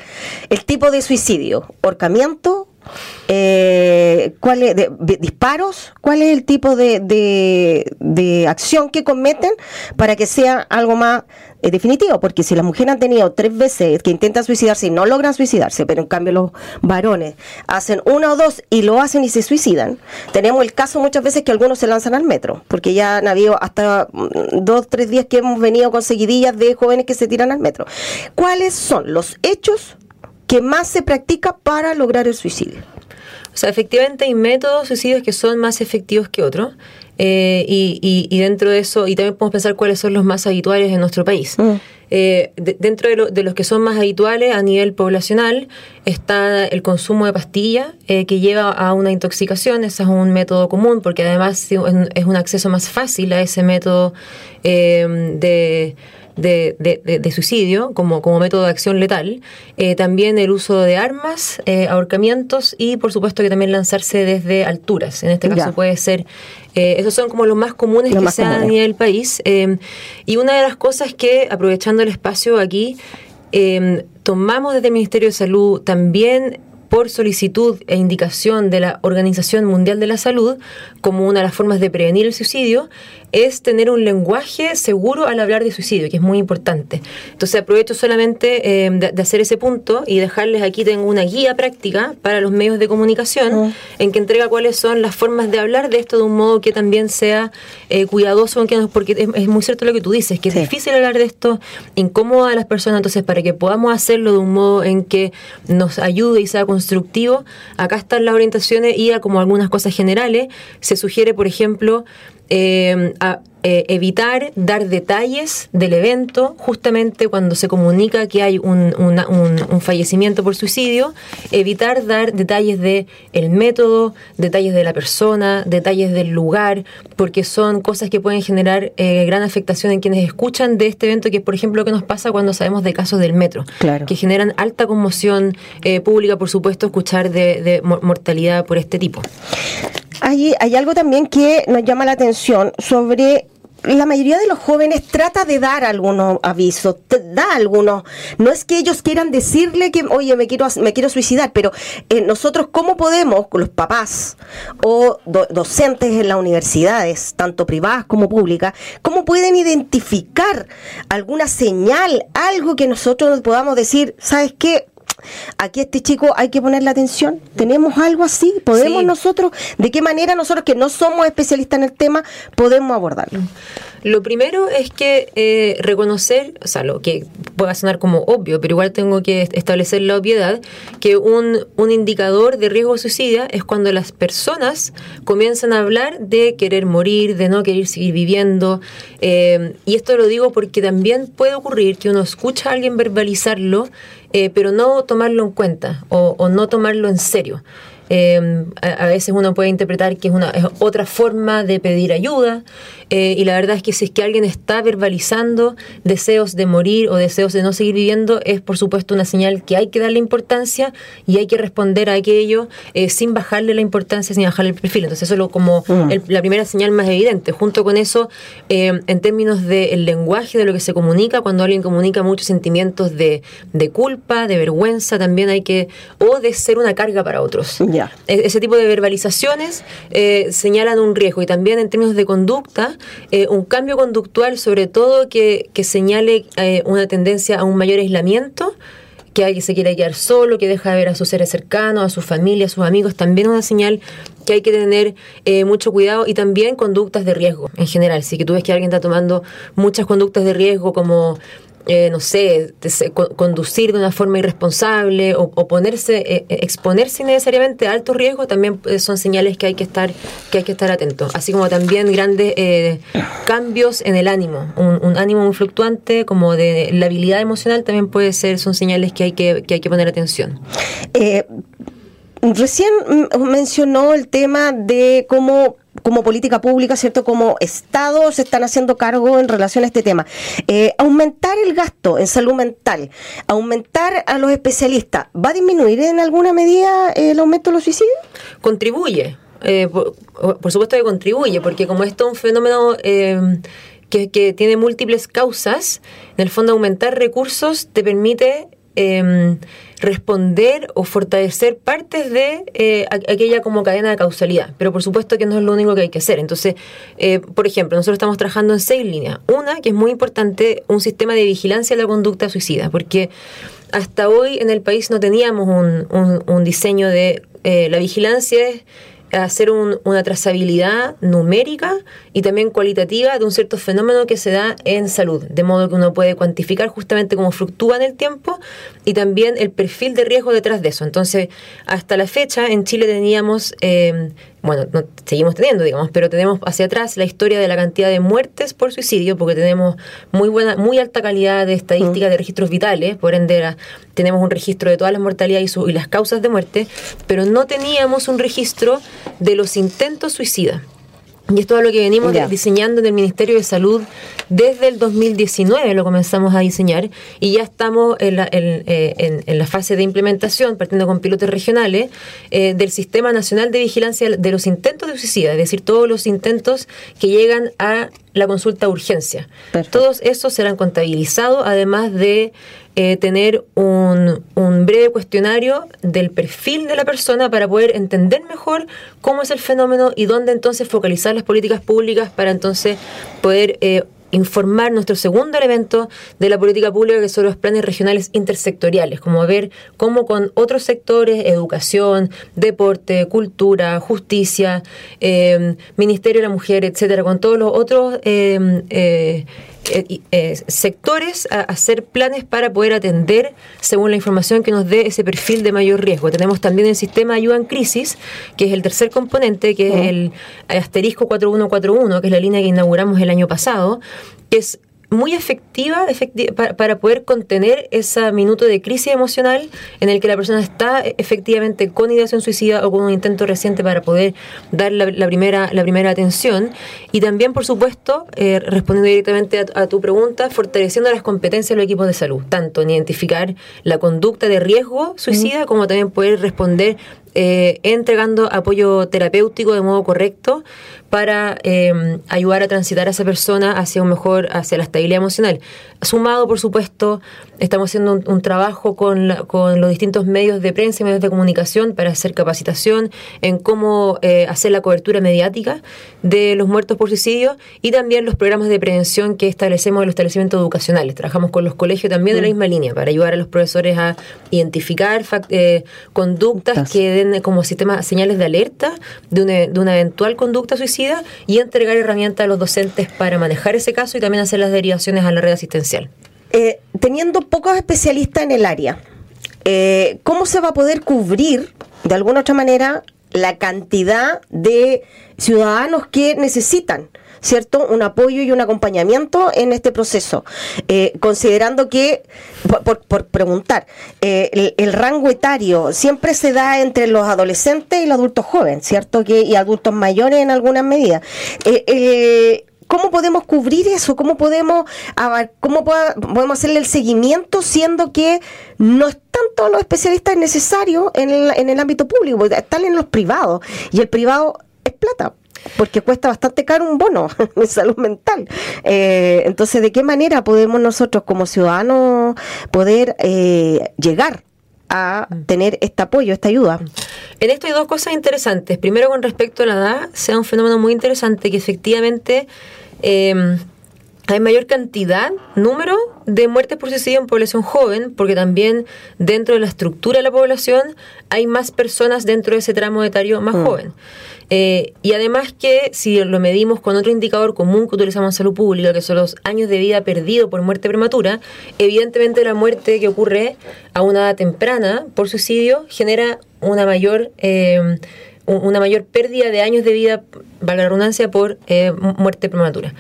el tipo de suicidio? ¿Horcamiento? Eh, cuál de, disparos, cuál es el tipo de, de, acción que cometen para que sea algo más eh, definitivo, porque si las mujeres han tenido tres veces que intentan suicidarse y no logran suicidarse, pero en cambio los varones hacen una o dos y lo hacen y se suicidan, tenemos el caso muchas veces que algunos se lanzan al metro, porque ya han habido hasta mm, dos, tres días que hemos venido con seguidillas de jóvenes que se tiran al metro. ¿Cuáles son los hechos que más se practica para lograr el suicidio? O sea, efectivamente hay métodos suicidios que son más efectivos que otros. Eh, y, y, dentro de eso, y también podemos pensar cuáles son los más habituales en nuestro país. Mm. Eh, dentro de, los que son más habituales a nivel poblacional está el consumo de pastillas eh, que lleva a una intoxicación. Ese es un método común porque además es un acceso más fácil a ese método de de, de, suicidio como, como método de acción letal, eh, también el uso de armas, eh, ahorcamientos y por supuesto que también lanzarse desde alturas. En este caso puede ser, eh, esos son como los más comunes que se dan a nivel país. y una de las cosas que, aprovechando el espacio aquí, tomamos desde el Ministerio de Salud también por solicitud e indicación de la Organización Mundial de la Salud, como una de las formas de prevenir el suicidio, es tener un lenguaje seguro al hablar de suicidio, que es muy importante. Entonces aprovecho solamente eh, de, hacer ese punto y dejarles aquí, tengo una guía práctica para los medios de comunicación en que entrega cuáles son las formas de hablar de esto de un modo que también sea eh, cuidadoso, porque es, muy cierto lo que tú dices, que es difícil hablar de esto, incómodo a las personas, entonces para que podamos hacerlo de un modo en que nos ayude y sea constructivo, acá están las orientaciones y a como algunas cosas generales, se sugiere, por ejemplo, eh, a, eh, evitar dar detalles del evento justamente cuando se comunica que hay un, un, fallecimiento por suicidio, evitar dar detalles de el método, detalles de la persona, detalles del lugar, porque son cosas que pueden generar eh, gran afectación en quienes escuchan de este evento, que es por ejemplo lo que nos pasa cuando sabemos de casos del metro, que generan alta conmoción eh, pública, por supuesto, escuchar de, de mortalidad por este tipo. Hay, hay algo también que nos llama la atención sobre la mayoría de los jóvenes trata de dar algunos avisos, da algunos. No es que ellos quieran decirle que, oye, me quiero, me quiero suicidar, pero eh, nosotros, ¿cómo podemos, los papás o docentes en las universidades, tanto privadas como públicas, cómo pueden identificar alguna señal, algo que nosotros podamos decir, ¿sabes qué? Aquí este chico hay que ponerle atención. ¿Tenemos algo así? ¿Podemos nosotros? ¿De qué manera nosotros que no somos especialistas en el tema podemos abordarlo? Lo primero es que eh, reconocer, o sea, lo que pueda sonar como obvio, pero igual tengo que establecer la obviedad, que un, un indicador de riesgo de suicidio es cuando las personas comienzan a hablar de querer morir, de no querer seguir viviendo. Eh, y esto lo digo porque también puede ocurrir que uno escucha a alguien verbalizarlo eh, pero no tomarlo en cuenta o, o no tomarlo en serio. Eh, a, veces uno puede interpretar que es, una, otra forma de pedir ayuda eh, y la verdad es que si es que alguien está verbalizando deseos de morir o deseos de no seguir viviendo es por supuesto una señal que hay que darle importancia y hay que responder a aquello eh, sin bajarle la importancia, sin bajarle el perfil. Entonces eso es lo, como mm. la primera señal más evidente. Junto con eso, en términos del lenguaje, de lo que se comunica, cuando alguien comunica muchos sentimientos de, de culpa, de vergüenza, también hay que, o de ser una carga para otros. E-, ese tipo de verbalizaciones eh, señalan un riesgo y también en términos de conducta, eh, un cambio conductual sobre todo que, que señale eh, una tendencia a un mayor aislamiento que alguien se quiere quedar solo, que deja de ver a sus seres cercanos, a su familia, a sus amigos, también una señal que hay que tener mucho cuidado y también conductas de riesgo en general. Si que tú ves que alguien está tomando muchas conductas de riesgo como eh, no sé, conducir de una forma irresponsable o, ponerse, eh, eh, exponerse innecesariamente a alto riesgo también son señales que hay que estar, que hay que estar atentos. Así como también grandes cambios en el ánimo, un, ánimo muy fluctuante, como de la habilidad emocional también puede ser, son señales que hay que, que hay que poner atención. recién mencionó el tema de cómo como política pública, ¿cierto? Como Estado se están haciendo cargo en relación a este tema. Eh, aumentar el gasto en salud mental, aumentar a los especialistas, ¿va a disminuir en alguna medida el aumento de los suicidios? Contribuye, eh, por, supuesto que contribuye, porque como esto es un fenómeno... Eh, que, tiene múltiples causas, en el fondo aumentar recursos te permite responder o fortalecer partes de eh, aquella como cadena de causalidad. Pero por supuesto que no es lo único que hay que hacer. Entonces, eh, por ejemplo, nosotros estamos trabajando en seis líneas. Una, que es muy importante, un sistema de vigilancia de la conducta suicida, porque hasta hoy en el país no teníamos un, un, un diseño de... Eh, la vigilancia es hacer una trazabilidad numérica y también cualitativa de un cierto fenómeno que se da en salud, de modo que uno puede cuantificar justamente cómo fluctúa en el tiempo y también el perfil de riesgo detrás de eso. Entonces, hasta la fecha en Chile teníamos eh, bueno, no, seguimos teniendo, digamos, pero tenemos hacia atrás la historia de la cantidad de muertes por suicidio, porque tenemos muy buena, muy alta calidad de estadísticas de registros vitales, por ende tenemos un registro de todas las mortalidades y, y las causas de muerte, pero no teníamos un registro de los intentos suicidas. Y esto es lo que venimos diseñando en el Ministerio de Salud desde el 2019, lo comenzamos a diseñar y ya estamos en la, eh, en, la fase de implementación, partiendo con pilotos regionales, eh, del Sistema Nacional de Vigilancia de los Intentos de Suicida, es decir, todos los intentos que llegan a la consulta urgencia. Todos esos serán contabilizados, además de eh, tener un, un, breve cuestionario del perfil de la persona para poder entender mejor cómo es el fenómeno y dónde entonces focalizar las políticas públicas para entonces poder eh, informar nuestro segundo elemento de la política pública, que son los planes regionales intersectoriales, como ver cómo con otros sectores, educación, deporte, cultura, justicia, eh, Ministerio de la Mujer, etcétera, con todos los otros eh, eh, sectores a hacer planes para poder atender según la información que nos dé ese perfil de mayor riesgo. Tenemos también el sistema de ayuda en crisis, que es el tercer componente, que es el asterisco 4141, que es la línea que inauguramos el año pasado, es muy efectiva, para, poder contener ese minuto de crisis emocional en el que la persona está efectivamente con ideación suicida o con un intento reciente para poder dar la, primera, la primera atención. Y también, por supuesto, eh, respondiendo directamente a, a, tu pregunta, fortaleciendo las competencias de los equipos de salud, tanto en identificar la conducta de riesgo suicida como también poder responder eh, entregando apoyo terapéutico de modo correcto para em, ayudar a transitar a esa persona hacia un mejor, hacia la estabilidad emocional. Sumado, por supuesto, estamos haciendo un, trabajo con, con, los distintos medios de prensa y medios de comunicación para hacer capacitación en cómo eh, hacer la cobertura mediática de los muertos por suicidio y también los programas de prevención que establecemos en los establecimientos educacionales. Trabajamos con los colegios también de la mm. misma línea para ayudar a los profesores a identificar eh, conductas que den como sistema señales de alerta de una, de una eventual conducta suicida y entregar herramientas a los docentes para manejar ese caso y también hacer las derivaciones a la red asistencial. Eh, teniendo pocos especialistas en el área, eh, ¿cómo se va a poder cubrir de alguna otra manera la cantidad de ciudadanos que necesitan? ¿Cierto? Un apoyo y un acompañamiento en este proceso. Eh, considerando que, por, preguntar, el, rango etario siempre se da entre los adolescentes y los adultos jóvenes, ¿cierto? Que, y adultos mayores en algunas medidas. ¿Cómo podemos cubrir eso? ¿Cómo podemos, cómo podemos hacerle el seguimiento siendo que no están todos los especialistas necesarios en el, en el ámbito público, están en los privados y el privado es plata? Porque cuesta bastante caro un bono de salud mental. Eh, entonces, ¿de qué manera podemos nosotros como ciudadanos poder eh, llegar a tener este apoyo, esta ayuda? En esto hay dos cosas interesantes. Primero, con respecto a la edad, sea un fenómeno muy interesante que efectivamente eh, hay mayor cantidad, número de muertes por suicidio en población joven, porque también dentro de la estructura de la población hay más personas dentro de ese tramo etario más mm. joven. Eh, y además que si lo medimos con otro indicador común que utilizamos en salud pública, que son los años de vida perdidos por muerte prematura, evidentemente la muerte que ocurre a una edad temprana por suicidio genera una mayor... Eh, una mayor pérdida de años de vida, valga la redundancia, por eh, muerte prematura.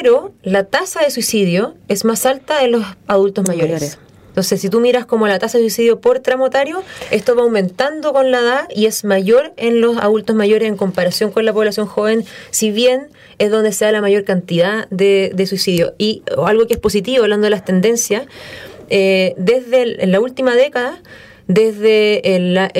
Pero la tasa de suicidio es más alta en los adultos mayores. Entonces, si tú miras como la tasa de suicidio por tramotario, esto va aumentando con la edad y es mayor en los adultos mayores en comparación con la población joven, si bien es donde se da la mayor cantidad de, suicidio. Y algo que es positivo, hablando de las tendencias, eh, desde la última década, desde la,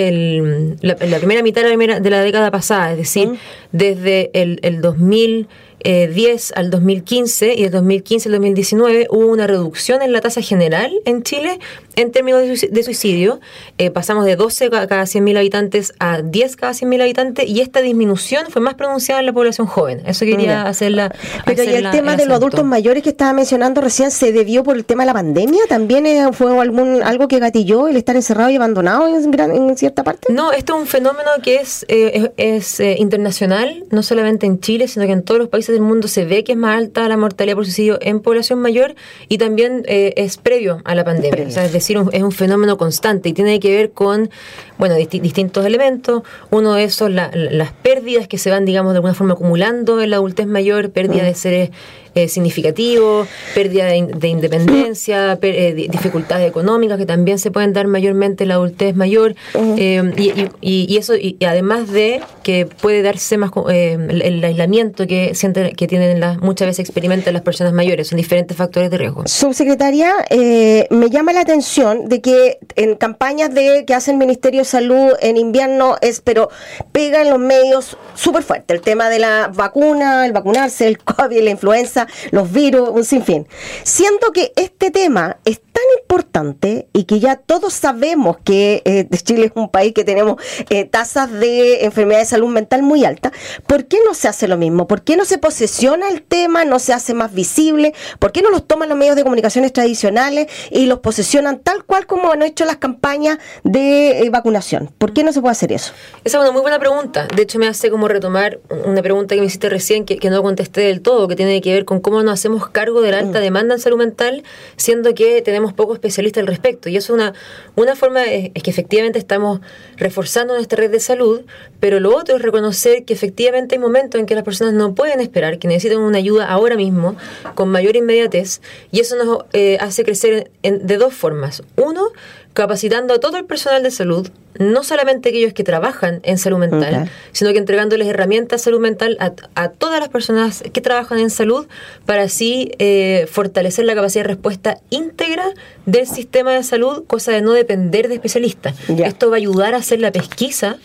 primera mitad de la, década pasada, es decir, desde el, el 2000 2010 al 2015 y de 2015 al 2019 hubo una reducción en la tasa general en Chile en términos de suicidio. Eh, pasamos de 12 cada 100.000 habitantes a 10 cada 100.000 habitantes y esta disminución fue más pronunciada en la población joven. Eso quería hacerla. Pero y el tema de los adultos mayores que estaba mencionando recién se debió por el tema de la pandemia. ¿También eh, fue algún algo que gatilló el estar encerrado y abandonado en, en cierta parte? No, esto es un fenómeno que es, eh, es, internacional, no solamente en Chile, sino que en todos los países del mundo se ve que es más alta la mortalidad por suicidio en población mayor y también es previo a la pandemia. es decir, es un fenómeno constante y tiene que ver con bueno, distintos elementos. Uno de esos, las pérdidas que se van, digamos, de alguna forma acumulando en la adultez mayor, pérdida de seres eh, significativo, pérdida de, independencia, eh, dificultades económicas que también se pueden dar mayormente en la adultez mayor, eh, y, eso, y además de que puede darse más el, aislamiento que sienten, que tienen las, muchas veces experimentan las personas mayores, son diferentes factores de riesgo. Subsecretaria, me llama la atención de que en campañas de que hace el Ministerio de Salud en invierno es, pero pega en los medios súper fuerte el tema de la vacuna, el vacunarse, el COVID, la influenza los virus, un sinfín. Siento que este tema es tan importante y que ya todos sabemos que eh, Chile es un país que tenemos eh, tasas de enfermedad de salud mental muy altas, ¿por qué no se hace lo mismo? ¿Por qué no se posesiona el tema, no se hace más visible? ¿Por qué no los toman los medios de comunicaciones tradicionales y los posesionan tal cual como han hecho las campañas de eh, vacunación? ¿Por qué no se puede hacer eso? Esa es una muy buena pregunta. De hecho, me hace como retomar una pregunta que me hiciste recién que, que no contesté del todo, que tiene que ver con con cómo nos hacemos cargo de la alta mm. demanda en salud mental, siendo que tenemos pocos especialistas al respecto. Y eso es una, una forma, es, que efectivamente estamos reforzando nuestra red de salud, pero lo otro es reconocer que efectivamente hay momentos en que las personas no pueden esperar, que necesitan una ayuda ahora mismo, con mayor inmediatez, y eso nos eh, hace crecer de dos formas. Uno, capacitando a todo el personal de salud, no solamente aquellos que trabajan en salud mental, sino que entregándoles herramientas de salud mental a, todas las personas que trabajan en salud para así eh, fortalecer la capacidad de respuesta íntegra del sistema de salud, cosa de no depender de especialistas. Esto va a ayudar a hacer la pesquisa,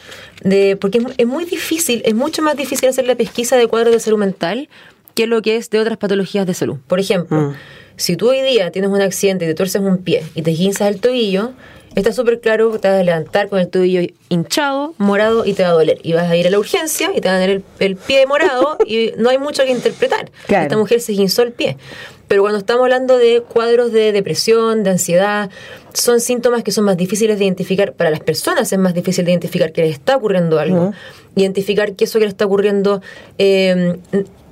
de, porque es, muy difícil, es mucho más difícil hacer la pesquisa de cuadros de salud mental que lo que es de otras patologías de salud. Por ejemplo, mm. Si tú hoy día tienes un accidente y te tuerces un pie y te guinzas el tobillo, está súper claro que te vas a levantar con el tobillo hinchado, morado y te va a doler. Y vas a ir a la urgencia y te va a tener el, pie morado y no hay mucho que interpretar. Esta mujer se guinzó el pie. Pero cuando estamos hablando de cuadros de depresión, de ansiedad, son síntomas que son más difíciles de identificar. Para las personas es más difícil de identificar que les está ocurriendo algo. Identificar que eso que le está ocurriendo eh,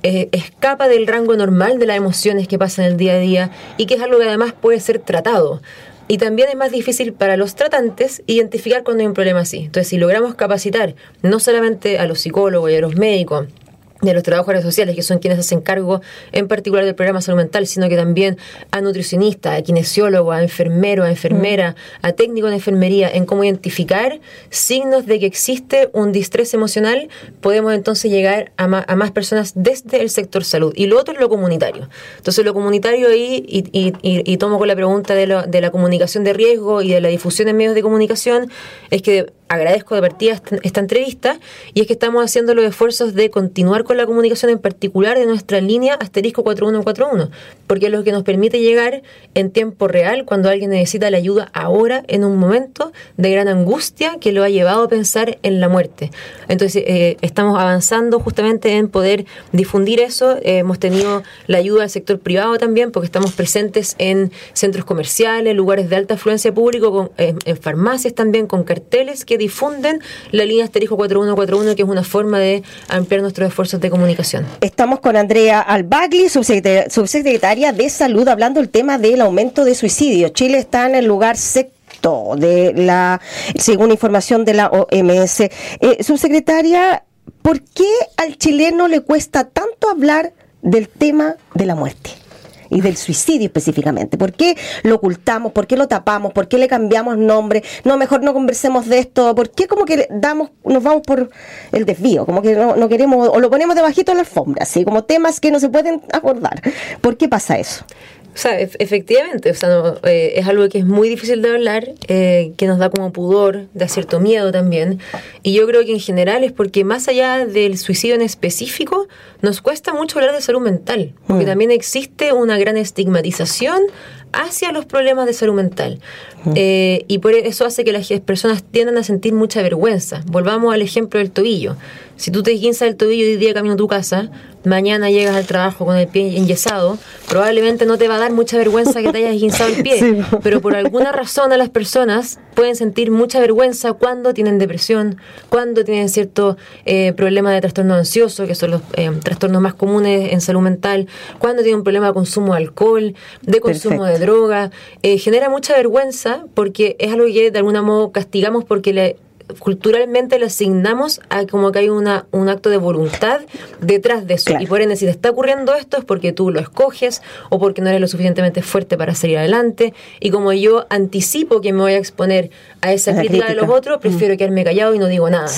eh, escapa del rango normal de las emociones que pasan el día a día y que es algo que además puede ser tratado. Y también es más difícil para los tratantes identificar cuando hay un problema así. Entonces, si logramos capacitar no solamente a los psicólogos y a los médicos, de los trabajadores sociales, que son quienes hacen cargo en particular del programa salud mental, sino que también a nutricionistas, a kinesiólogo, a enfermero, a enfermera, mm. a técnico de enfermería, en cómo identificar signos de que existe un distrés emocional, podemos entonces llegar a más, a más personas desde el sector salud. Y lo otro es lo comunitario. Entonces lo comunitario ahí, y, y, y, tomo con la pregunta de, lo, de la comunicación de riesgo y de la difusión en medios de comunicación, es que agradezco de partida esta, entrevista y es que estamos haciendo los esfuerzos de continuar con la comunicación en particular de nuestra línea asterisco 4141, porque es lo que nos permite llegar en tiempo real cuando alguien necesita la ayuda ahora en un momento de gran angustia que lo ha llevado a pensar en la muerte. Entonces eh, estamos avanzando justamente en poder difundir eso. hemos tenido la ayuda del sector privado también porque estamos presentes en centros comerciales, lugares de alta afluencia público, con, en farmacias también con carteles que difunden la línea asterisco 4141, que es una forma de ampliar nuestros esfuerzos de comunicación. Estamos con Andrea Albagli, subsecretaria de Salud, hablando del tema del aumento de suicidio. Chile está en el lugar sexto de la, según información de la OMS. Eh, subsecretaria, ¿por qué al chileno le cuesta tanto hablar del tema de la muerte? Y del suicidio específicamente. ¿Por qué lo ocultamos? ¿Por qué lo tapamos? ¿Por qué le cambiamos nombre? No, mejor no conversemos de esto. ¿Por qué como que damos, nos vamos por el desvío? Como que no, queremos, o lo ponemos debajito de la alfombra, así como temas que no se pueden acordar. ¿Por qué pasa eso? O sea, efectivamente, o sea, eh, es algo que es muy difícil de hablar, eh, que nos da como pudor, da cierto miedo también. Y yo creo que en general es porque más allá del suicidio en específico, nos cuesta mucho hablar de salud mental, porque mm. también existe una gran estigmatización hacia los problemas de salud mental. Eh, y por eso hace que las personas tiendan a sentir mucha vergüenza. Volvamos al ejemplo del tobillo. Si tú te guinzas el tobillo y hoy día camino a tu casa, mañana llegas al trabajo con el pie enyesado, probablemente no te va a dar mucha vergüenza que te hayas guinzado el pie. Pero por alguna razón a las personas pueden sentir mucha vergüenza cuando tienen depresión, cuando tienen cierto eh, problema de trastorno ansioso, que son los eh, trastornos más comunes en salud mental, cuando tienen un problema de consumo de alcohol, de consumo de droga. Eh, genera mucha vergüenza porque es algo que de algún modo castigamos porque le culturalmente le asignamos a como que hay una, un acto de voluntad detrás de eso. Y por ende, si te está ocurriendo esto es porque tú lo escoges o porque no eres lo suficientemente fuerte para salir adelante. Y como yo anticipo que me voy a exponer a esa crítica, de los otros, prefiero mm. quedarme callado y no digo nada.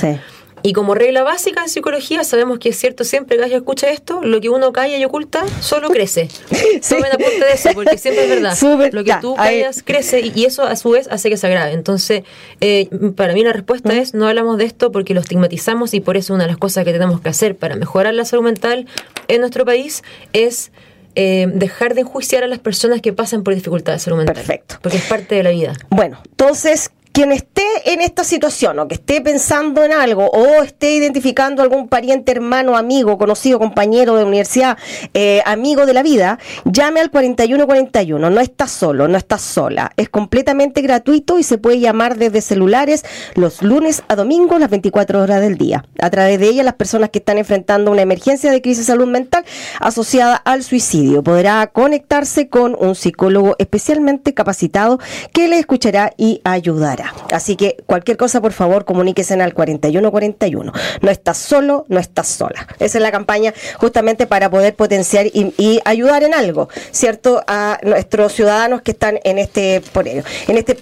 Y como regla básica en psicología, sabemos que es cierto siempre que alguien escucha esto, lo que uno calla y oculta solo crece. Sí. Tomen apunte de eso, porque siempre es verdad. lo que tú callas crece y, eso a su vez hace que se agrave. Entonces, eh, para mí la respuesta ¿Mm? es no hablamos de esto porque lo estigmatizamos y por eso una de las cosas que tenemos que hacer para mejorar la salud mental en nuestro país es eh, dejar de enjuiciar a las personas que pasan por dificultades de salud mental. Perfecto. Porque es parte de la vida. Bueno, entonces, quien esté en esta situación o que esté pensando en algo o esté identificando algún pariente, hermano, amigo, conocido, compañero de universidad, eh, amigo de la vida, llame al 4141. No está solo, no está sola. Es completamente gratuito y se puede llamar desde celulares los lunes a domingos, las 24 horas del día. A través de ella, las personas que están enfrentando una emergencia de crisis de salud mental asociada al suicidio podrá conectarse con un psicólogo especialmente capacitado que le escuchará y ayudará. Así que cualquier cosa, por favor, comuníquese al 4141. No estás solo, no estás sola. Esa es la campaña justamente para poder potenciar y, ayudar en algo, ¿cierto? A nuestros ciudadanos que están en este, por ello, en este,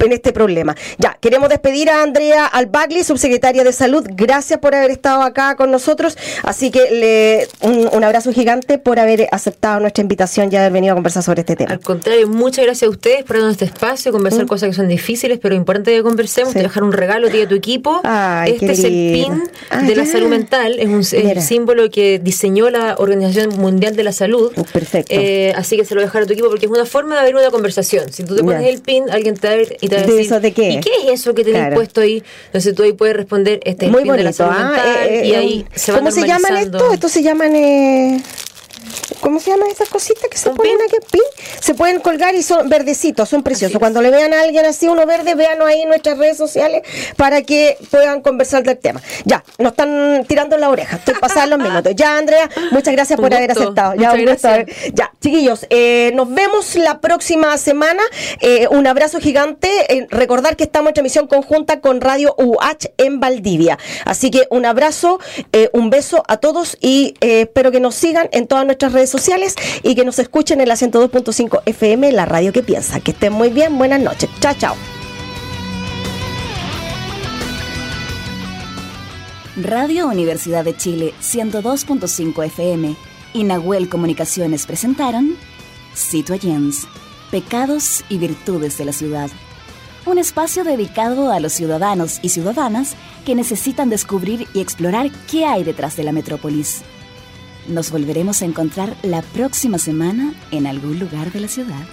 en este problema. Ya, queremos despedir a Andrea Albagli, subsecretaria de Salud. Gracias por haber estado acá con nosotros. Así que le, un, abrazo gigante por haber aceptado nuestra invitación y haber venido a conversar sobre este tema. Al contrario, muchas gracias a ustedes por darnos este espacio, conversar mm. cosas que son difíciles, pero importante que conversemos, te dejar un regalo a tu equipo. este es el PIN ah, de la salud mental, es un el símbolo que diseñó la Organización Mundial de la Salud. Oh, perfecto. Eh, así que se lo voy a dejar a tu equipo porque es una forma de abrir una conversación. Si tú te pones el PIN, alguien te va a ver y te va a decir, ¿De, qué? ¿y qué es eso que tenés puesto ahí? Entonces tú ahí puedes responder, este es el PIN de la salud ah, mental eh, y ahí eh, se va ¿Cómo se llaman esto? Esto se llaman... ¿Cómo se llaman estas cositas que se ponen aquí? ¿Pin? Se pueden colgar y son verdecitos, son preciosos. Cuando le vean a alguien así, uno verde, véanlo ahí en nuestras redes sociales para que puedan conversar del tema. Ya, nos están tirando la oreja. Estoy pasando los minutos. Ya, Andrea, muchas gracias por haber aceptado. Ya, un gusto. Ya, chiquillos, eh, nos vemos la próxima semana. Eh, un abrazo gigante. Eh, recordar que estamos en transmisión conjunta con Radio UH en Valdivia. Así que un abrazo, un beso a todos y espero que nos sigan en todas nuestras redes sociales y que nos escuchen en la 102.5 FM, la radio que piensa. Que estén muy bien, buenas noches. Chao, chao. Radio Universidad de Chile 102.5 FM y Nahuel Comunicaciones presentaron Citoyens, Pecados y Virtudes de la Ciudad. Un espacio dedicado a los ciudadanos y ciudadanas que necesitan descubrir y explorar qué hay detrás de la metrópolis. Nos volveremos a encontrar la próxima semana en algún lugar de la ciudad.